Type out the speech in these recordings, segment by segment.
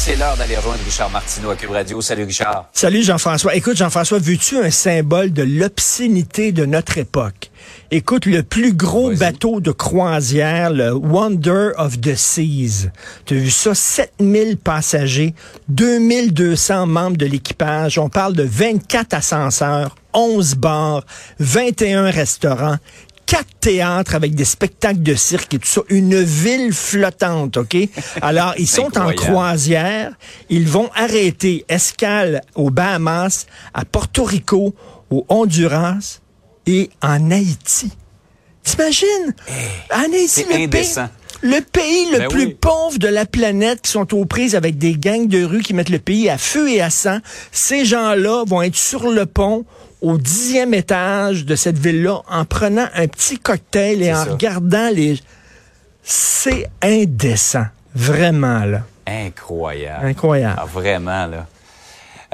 C'est l'heure d'aller rejoindre Richard Martineau à Cube Radio. Salut Richard. Salut Jean-François. Écoute Jean-François, veux-tu un symbole de l'obscénité de notre époque? Écoute, le plus gros bateau de croisière, le Wonder of the Seas. Tu as vu ça? 7000 passagers, 2200 membres de l'équipage. On parle de 24 ascenseurs, 11 bars, 21 restaurants, quatre théâtres avec des spectacles de cirque et tout ça, une ville flottante, OK? Alors, ils sont en croisière, ils vont arrêter escale aux Bahamas, à Porto Rico, au Honduras et en Haïti. T'imagines? en Haïti, le pays, le pays le Ben plus oui. pauvre de la planète qui sont aux prises avec des gangs de rue qui mettent le pays à feu et à sang. Ces gens-là vont être sur le pont au dixième étage de cette ville-là en prenant un petit cocktail et en ça. regardant les... C'est indécent. Vraiment, là. Incroyable. Incroyable. Ah, vraiment, là.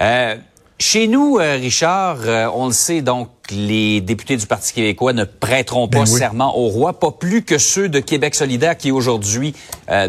Euh, chez nous, euh, Richard, euh, on le sait, donc, les députés du Parti québécois ne prêteront pas Ben oui. serment au roi, pas plus que ceux de Québec solidaire qui, aujourd'hui,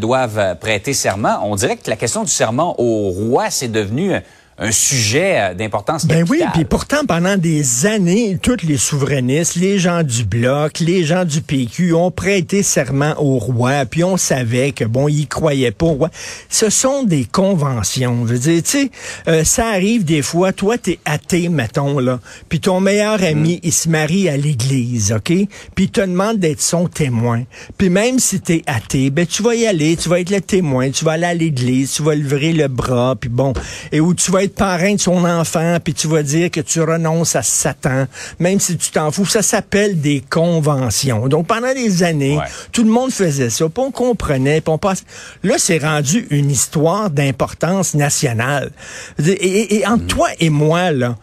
doivent prêter serment. On dirait que la question du serment au roi, c'est devenu un sujet euh, d'importance Ben oui, puis pourtant, pendant des années, tous les souverainistes, les gens du Bloc, les gens du PQ ont prêté serment au roi, puis on savait que, bon, ils croyaient pas au roi. Ce sont des conventions. Je veux dire, tu sais, euh, ça arrive des fois, toi, t'es athée, mettons, là, puis ton meilleur ami, il se marie à l'église, OK? Puis il te demande d'être son témoin. Puis même si t'es athée, ben tu vas y aller, tu vas être le témoin, tu vas aller à l'église, tu vas lever le bras, puis bon, et où tu vas être parrain de son enfant, puis tu vas dire que tu renonces à Satan, même si tu t'en fous. Ça s'appelle des conventions. Donc pendant des années, Ouais. tout le monde faisait ça, puis on comprenait, puis on passe. Là, c'est rendu une histoire d'importance nationale. Et, et- et entre toi et moi, là,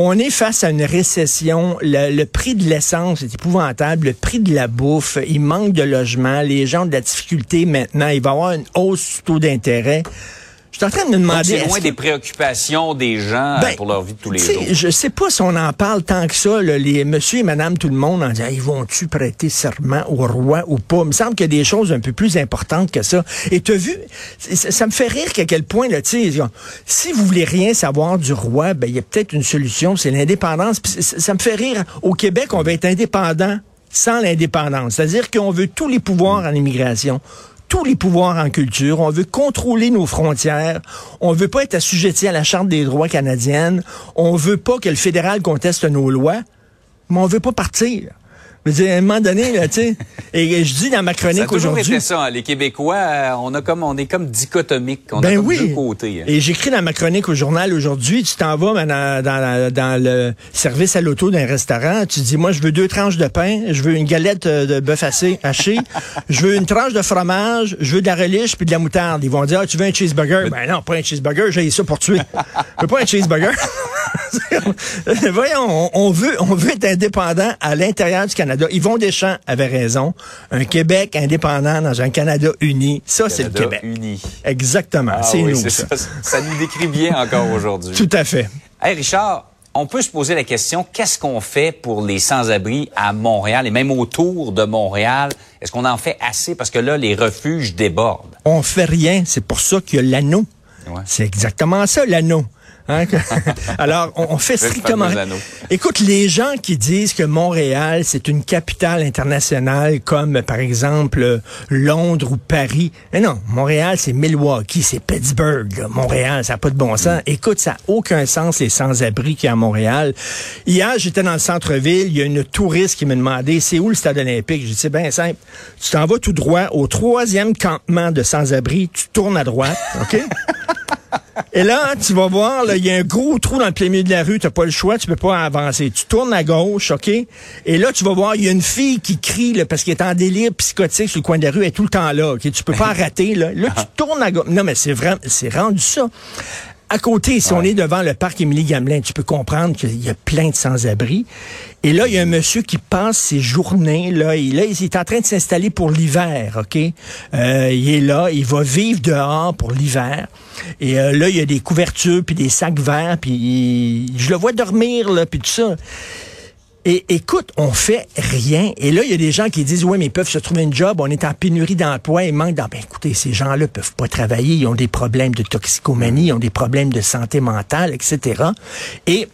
on est face à une récession. Le, le prix de l'essence est épouvantable. Le prix de la bouffe, il manque de logement. Les gens ont de la difficulté maintenant. Il va y avoir une hausse du taux d'intérêt. Je suis en train de me demander. c'est loin des préoccupations des gens euh, ben, pour leur vie de tous les jours. Je sais pas si on en parle tant que ça, là, les monsieur et madame tout le monde en disant ils vont-tu prêter serment au roi ou pas? Il me semble qu'il y a des choses un peu plus importantes que ça. Et tu as vu, ça, ça me fait rire qu'à quel point, là, tu sais, si vous voulez rien savoir du roi, ben il y a peut-être une solution, c'est l'indépendance. C- ça me fait rire. Au Québec, on va être indépendant sans l'indépendance. C'est-à-dire qu'on veut tous les pouvoirs en immigration tous les pouvoirs en culture. On veut contrôler nos frontières. On veut pas être assujetti à la Charte des droits canadienne. On veut pas que le fédéral conteste nos lois. Mais on veut pas partir. Je veux dire, à un moment donné, là, tu sais. Et je dis dans ma Ça a chronique toujours aujourd'hui. été ça. hein. Les Québécois, euh, on a comme on est comme dichotomique. On a Ben comme oui. deux côtés. hein. Et j'écris dans ma chronique au journal aujourd'hui, tu t'en vas ben, dans, dans, le service à l'auto d'un restaurant, tu dis, moi, je veux deux tranches de pain, je veux une galette euh, de bœuf haché, haché, je veux une tranche de fromage, je veux de la relish puis de la moutarde. Ils vont dire, ah, tu veux un cheeseburger? Ben non, pas un cheeseburger, j'ai ça pour tuer. Je veux pas un cheeseburger. Voyons, on, veut, on veut être indépendant à l'intérieur du Canada. Yvon Deschamps avait raison. Un Québec indépendant dans un Canada uni, ça, c'est le Québec. uni. Exactement, Ah c'est oui, nous. ça. ça. Ça nous décrit bien encore aujourd'hui. Tout à fait. Hey Richard, on peut se poser la question, qu'est-ce qu'on fait pour les sans-abri à Montréal et même autour de Montréal? Est-ce qu'on en fait assez? Parce que là, les refuges débordent. On fait rien. C'est pour ça qu'il y a l'anneau. Ouais. C'est exactement ça, l'anneau. Hein, que- Alors, on, on fait strictement. Écoute, les gens qui disent que Montréal, c'est une capitale internationale comme, par exemple, Londres ou Paris. Mais non, Montréal, c'est Milwaukee, c'est Pittsburgh. Montréal, ça n'a pas de bon sens. Écoute, ça n'a aucun sens, les sans-abri qui à Montréal. Hier, j'étais dans le centre-ville, il y a une touriste qui me demandait, c'est où le stade olympique? J'ai dit, bien simple. Tu t'en vas tout droit au troisième campement de sans-abri, tu tournes à droite, OK? Et là, tu vas voir, il y a un gros trou dans le plein milieu de la rue, t'as pas le choix, tu peux pas avancer. Tu tournes à gauche, OK? Et là, tu vas voir, il y a une fille qui crie, là, parce qu'elle est en délire psychotique sur le coin de la rue, elle est tout le temps là, OK? Tu peux pas arrêter, là. Là, tu tournes à gauche. Non, mais c'est vraiment, c'est rendu ça. À côté, si on est devant le parc Émilie Gamelin, tu peux comprendre qu'il y a plein de sans-abri. Et là, il y a un monsieur qui passe ses journées, là, il, là, il est en train de s'installer pour l'hiver, OK? Euh, il est là, il va vivre dehors pour l'hiver. Et euh, là, il y a des couvertures, puis des sacs verts, puis je le vois dormir, là, puis tout ça. Et écoute, on fait rien. Et là, il y a des gens qui disent, oui, mais ils peuvent se trouver un job, on est en pénurie d'emploi, il manque d'emploi. Ben, écoutez, ces gens-là peuvent pas travailler, ils ont des problèmes de toxicomanie, ils ont des problèmes de santé mentale, etc. Et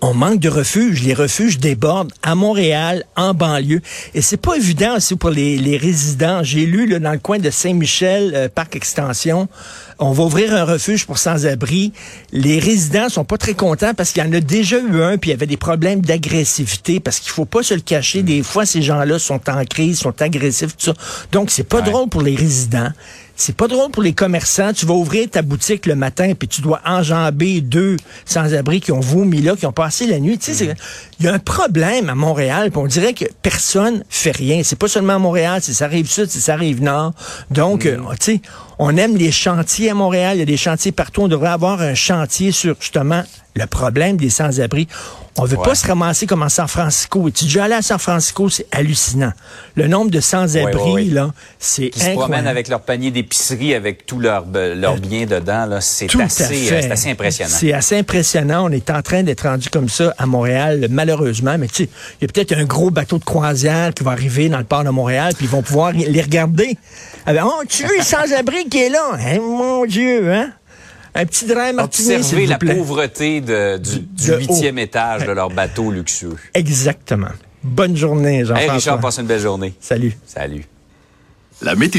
on manque de refuges. Les refuges débordent à Montréal, en banlieue. Et c'est pas évident aussi pour les, résidents. J'ai lu là, dans le coin de Saint-Michel, euh, Parc Extension, on va ouvrir un refuge pour sans-abri. Les résidents sont pas très contents parce qu'il y en a déjà eu un, puis il y avait des problèmes d'agressivité, parce qu'il faut pas se le cacher. Des fois, ces gens-là sont en crise, sont agressifs, tout ça. Donc, c'est pas Ouais. drôle pour les résidents. C'est pas drôle pour les commerçants. Tu vas ouvrir ta boutique le matin, puis tu dois enjamber deux sans-abri qui ont vomi là, qui ont passé la nuit. Tu sais, c'est- il y a un problème à Montréal, puis on dirait que personne fait rien. C'est pas seulement à Montréal, c'est ça rive sud, c'est ça rive nord. Donc, euh, tu sais, on aime les chantiers à Montréal. Il y a des chantiers partout. On devrait avoir un chantier sur justement le problème des sans-abri. On veut Ouais. pas se ramasser comme en San Francisco. Et tu déjà allé à San Francisco, c'est hallucinant. Le nombre de sans-abri, Ouais, ouais, ouais. là, c'est qui se promènent incroyable. avec leur panier d'épicerie, avec tous leurs leurs biens dedans. là, C'est assez, euh, assez impressionnant. C'est assez impressionnant. On est en train d'être rendu comme ça à Montréal, malheureusement. Mais tu sais, il y a peut-être un gros bateau de croisière qui va arriver dans le port de Montréal, puis ils vont pouvoir les regarder. Ah ben, oh, tu veux le sans-abri qui est là? Hein, mon Dieu, hein? Un petit drain martini, vous la pauvreté de- du huitième haut. étage de leur bateau luxueux? Exactement. Bonne journée, Hey Jean-François. Richard, passe une belle journée. Salut. Salut. La météo